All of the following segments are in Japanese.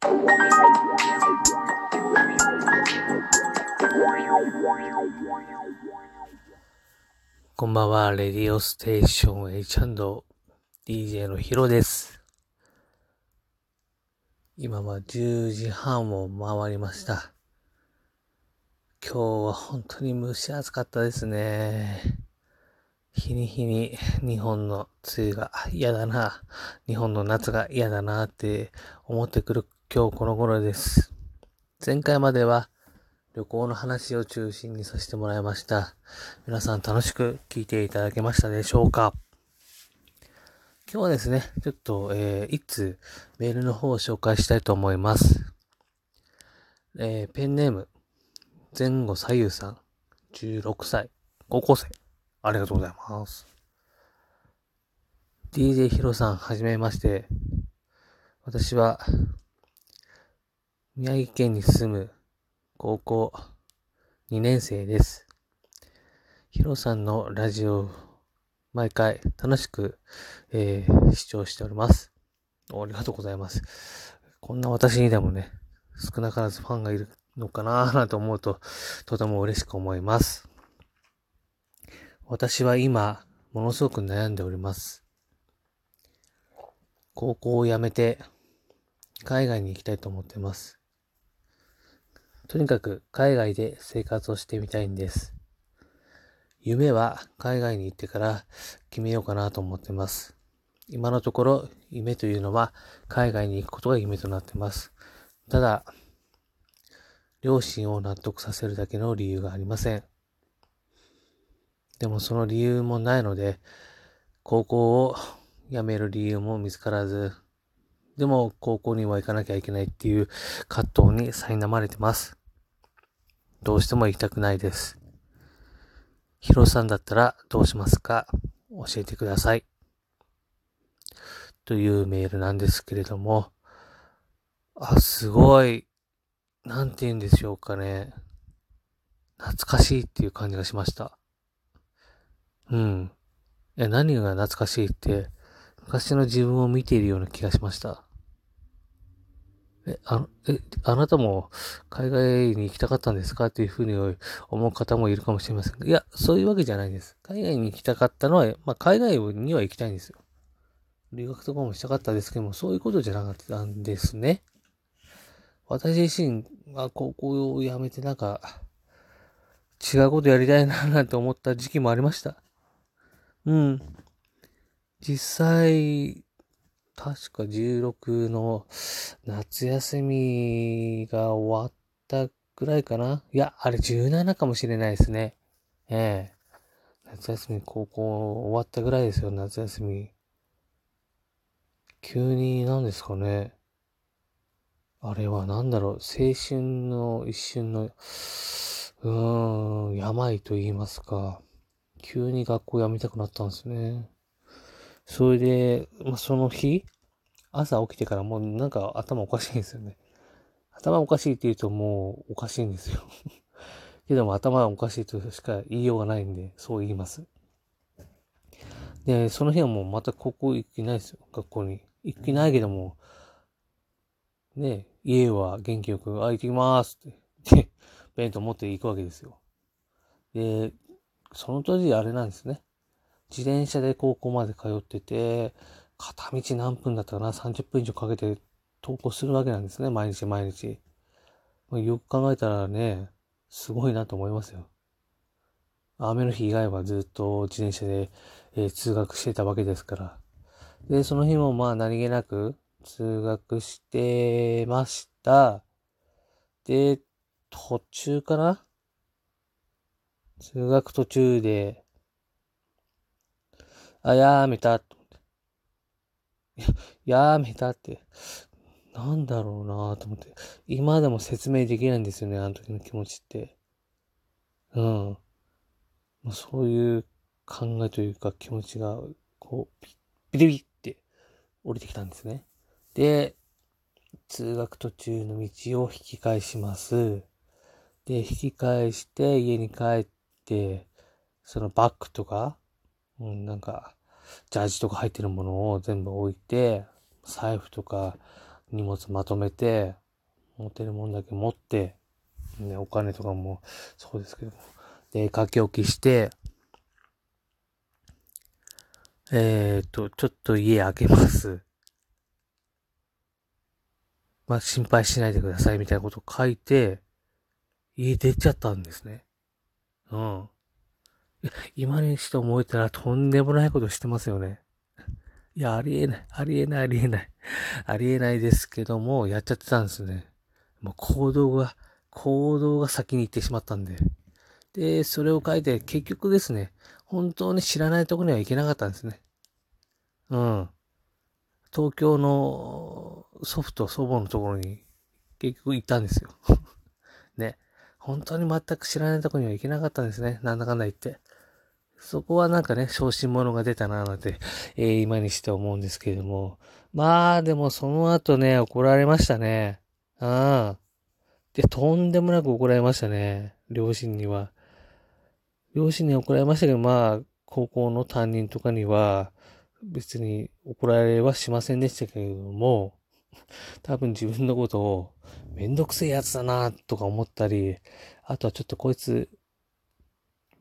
こんばんは、レディオステーション H& DJ のヒロです。今は10時半を回りました。今日は本当に蒸し暑かったですね。日に日に日本の梅雨が嫌だな、日本の夏が嫌だなって思ってくる今日この頃です。前回までは旅行の話を中心にさせてもらいました。皆さん楽しく聞いていただけましたでしょうか今日はですね、ちょっと、えー、いつメールの方を紹介したいと思います。えー、ペンネーム、前後左右さん、16歳、高校生、ありがとうございます。DJ ヒロさん、はじめまして。私は、宮城県に住む高校2年生です。ヒロさんのラジオ、毎回楽しく、えー視聴しております。ありがとうございます。こんな私にでもね、少なからずファンがいるのかなぁなんて思うと、とても嬉しく思います。私は今、ものすごく悩んでおります。高校を辞めて、海外に行きたいと思っています。とにかく海外で生活をしてみたいんです。夢は海外に行ってから決めようかなと思ってます。今のところ夢というのは海外に行くことが夢となってます。ただ、両親を納得させるだけの理由がありません。でもその理由もないので、高校を辞める理由も見つからず、でも高校には行かなきゃいけないっていう葛藤に苛まれてます。どうしても行きたくないです。ヒロさんだったらどうしますか？教えてください。というメールなんですけれども、あ、すごい、なんて言うんでしょうかね。懐かしいっていう感じがしました。うん。え、何が懐かしいって、昔の自分を見ているような気がしました。え、あ、え、あなたも海外に行きたかったんですか？っていうふうに思う方もいるかもしれませんが。いや、そういうわけじゃないんです。海外に行きたかったのは、まあ、海外には行きたいんですよ。留学とかもしたかったですけども、そういうことじゃなかったんですね。私自身が高校を辞めてなんか、違うことやりたいななんて思った時期もありました。うん。実際、確か16の夏休みが終わったぐらいかないや、あれ17かもしれないですね。ええ夏休み、高校終わったぐらいですよ、夏休み。急に何ですかね。あれは何だろう、青春の一瞬の、うーん、病と言いますか。急に学校辞めたくなったんですね。それで、まあ、その日、朝起きてからもうなんか頭おかしいんですよね。頭おかしいって言うともうおかしいんですよ。けども頭おかしいとしか言いようがないんで、そう言います。で、その日はもうまた高校行く気ないですよ、学校に。行く気ないけども、ね、家は元気よく、あ、行ってきますって。で、弁当持って行くわけですよ。で、その当時あれなんですね。自転車で高校まで通ってて、片道何分だったかな ?30 分以上かけて登校するわけなんですね。毎日毎日。よく考えたらね、すごいなと思いますよ。雨の日以外はずっと自転車で、えー通学してたわけですから。で、その日もまあ何気なく通学してました。で、途中かな？通学途中で、あ、やめた、と思って。や、やめたって、なんだろうなと思って。今でも説明できないんですよね、あの時の気持ちって。うん。まあそういう考えというか気持ちが、こう、ピッ、ピリピリって降りてきたんですね。で、通学途中の道を引き返します。で、引き返して家に帰って、そのバッグとか、うん、なんか、ジャージとか入ってるものを全部置いて、財布とか、荷物まとめて、持ってるもんだけ持って、ね、お金とかもそうですけど、で、書き置きして、えっ、ー、と、ちょっと家開けます。まあ、心配しないでくださいみたいなことを書いて、家出ちゃったんですね。うん。今にして思えたらとんでもないことしてますよね。いや、ありえない、ありえない、ありえない。ありえないですけども、やっちゃってたんですね。もう行動が、行動が先に行ってしまったんで。で、それを書いて、結局ですね、本当に知らないとこには行けなかったんですね。うん。東京の祖父と祖母のところに結局行ったんですよ。ね。本当に全く知らないとこには行けなかったんですね。なんだかんだ言って。そこはなんかね、昇進者が出たななんて、えー、今にして思うんですけれども。まあ、でもその後ね、怒られましたね。うん。で、とんでもなく怒られましたね。両親には。両親に怒られましたけど、まあ、高校の担任とかには、別に怒られはしませんでしたけれども、多分自分のことをめんどくせえやつだなとか思ったり、あとはちょっとこいつ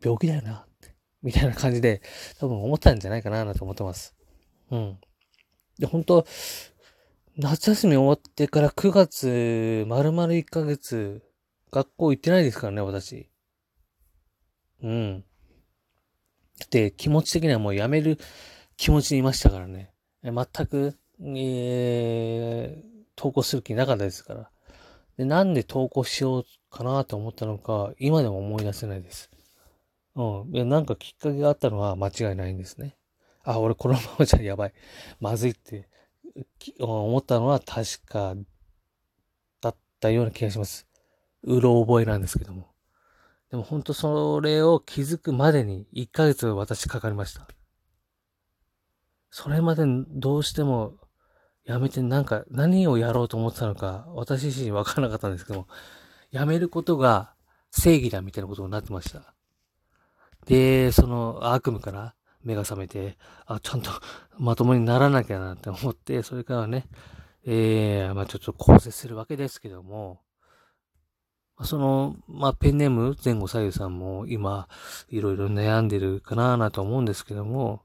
病気だよな、みたいな感じで多分思ったんじゃないかなと思ってます。うん。で、本当夏休み終わってから9月、丸々1ヶ月、学校行ってないですからね、私。うん。で、気持ち的にはもうやめる気持ちでいましたからね。全く、えー、投稿する気なかったですから。で、なんで投稿しようかなと思ったのか、今でも思い出せないです。うん。いや、なんかきっかけがあったのは間違いないんですね。あ、俺このままじゃやばい。まずいって思ったのは確かだったような気がします。うろ覚えなんですけども。でも本当それを気づくまでに1ヶ月私かかりました。それまでどうしてもやめてなんか何をやろうと思ってたのか私自身わからなかったんですけども、やめることが正義だみたいなことになってました。で、その悪夢から目が覚めて、あ、ちゃんとまともにならなきゃなって思って、それからね、えー、まあちょっと構成するわけですけども、その、まあ、ペンネーム前後左右さんも今、いろいろ悩んでるかななと思うんですけども、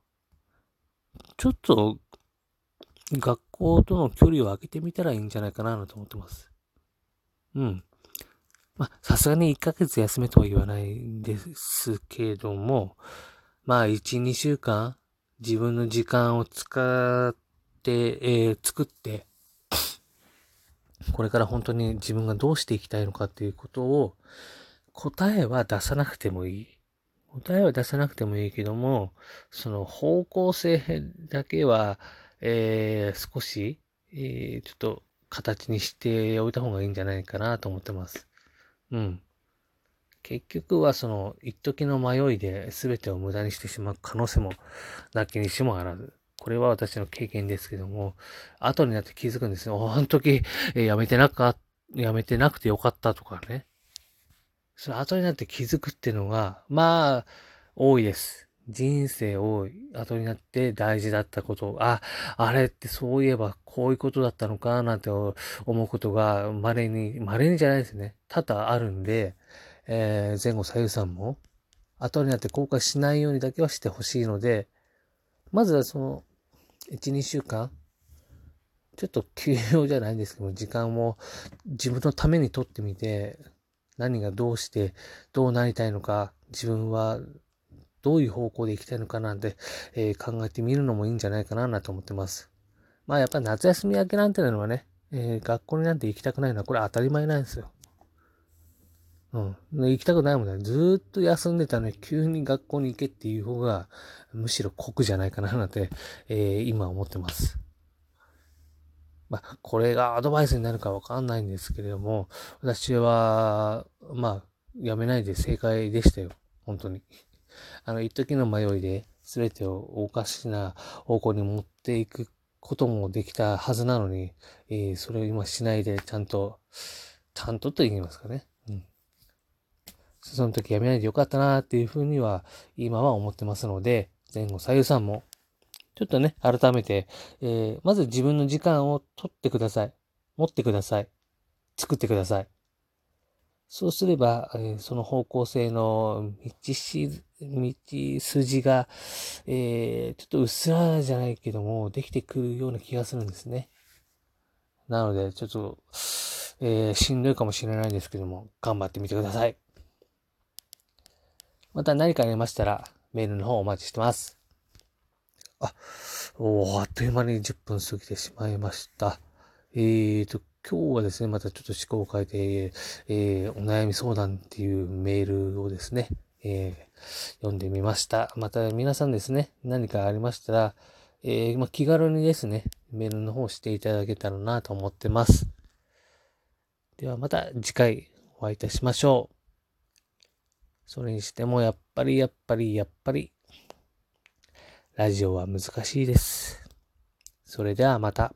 ちょっと、学校との距離を空けてみたらいいんじゃないかなと思ってます。うん。まあ、さすがに1ヶ月休めとは言わないんですけども、まあ、1、2週間、自分の時間を使って、えー、作って、これから本当に自分がどうしていきたいのかっていうことを、答えは出さなくてもいい。答えは出さなくてもいいけども、その方向性だけは、えー、少し、えー、ちょっと形にしておいた方がいいんじゃないかなと思ってます。うん。結局はその、一時の迷いで全てを無駄にしてしまう可能性もなきにしもあらず。これは私の経験ですけども、後になって気づくんですよ。あの時、えやめてなか、やめてなくてよかったとかね。それ後になって気づくっていうのが、まあ、多いです。人生を後になって大事だったこと、あ、あれってそういえばこういうことだったのかなんて思うことが稀に、稀にじゃないですね。多々あるんで、えー、前後左右さんも後になって後悔しないようにだけはしてほしいので、まずはその、1、2週間、ちょっと休養じゃないんですけど時間を自分のためにとってみて、何がどうしてどうなりたいのか、自分はどういう方向で行きたいのかなんて、えー、考えてみるのもいいんじゃないかなと思ってます。まあやっぱり夏休み明けなんていうのはね、えー、学校になんて行きたくないのはこれ当たり前なんですよ。うん。行きたくないもんね。ずっと休んでたのに急に学校に行けっていう方がむしろ酷じゃないかななんて、えー、今思ってます。まあ、これがアドバイスになるかわかんないんですけれども、私は、まあ、やめないで正解でしたよ。本当に。あの、一時の迷いで全てをおかしな方向に持っていくこともできたはずなのに、えー、それを今しないでちゃんと、ちゃんとと言いますかね。うん。その時やめないでよかったなっていうふうには今は思ってますので、前後左右さんもちょっとね、改めて、えー、まず自分の時間を取ってください。持ってください。作ってください。そうすれば、えー、その方向性の道し、道筋が、えー、ちょっとうっすらじゃないけども、できてくるような気がするんですね。なので、ちょっと、えー、しんどいかもしれないんですけども、頑張ってみてください。また何かありましたら、メールの方お待ちしてます。あ、おあっという間に10分過ぎてしまいました。えーと、今日はですね、またちょっと思考を変えて、えー、お悩み相談っていうメールをですね、えー、読んでみました。また皆さんですね、何かありましたら、えー、まあ、気軽にですね、メールの方していただけたらなと思ってます。ではまた次回お会いいたしましょう。それにしてもやっぱりやっぱりやっぱりラジオは難しいです。それではまた。